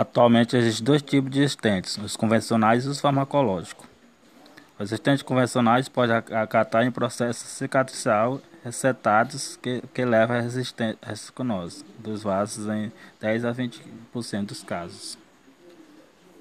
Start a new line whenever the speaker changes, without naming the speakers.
Atualmente existem dois tipos de estentes, os convencionais e os farmacológicos. Os estentes convencionais podem acatar em processo cicatricial recetados que, que levam à resistência dos vasos em 10 a 20% dos casos.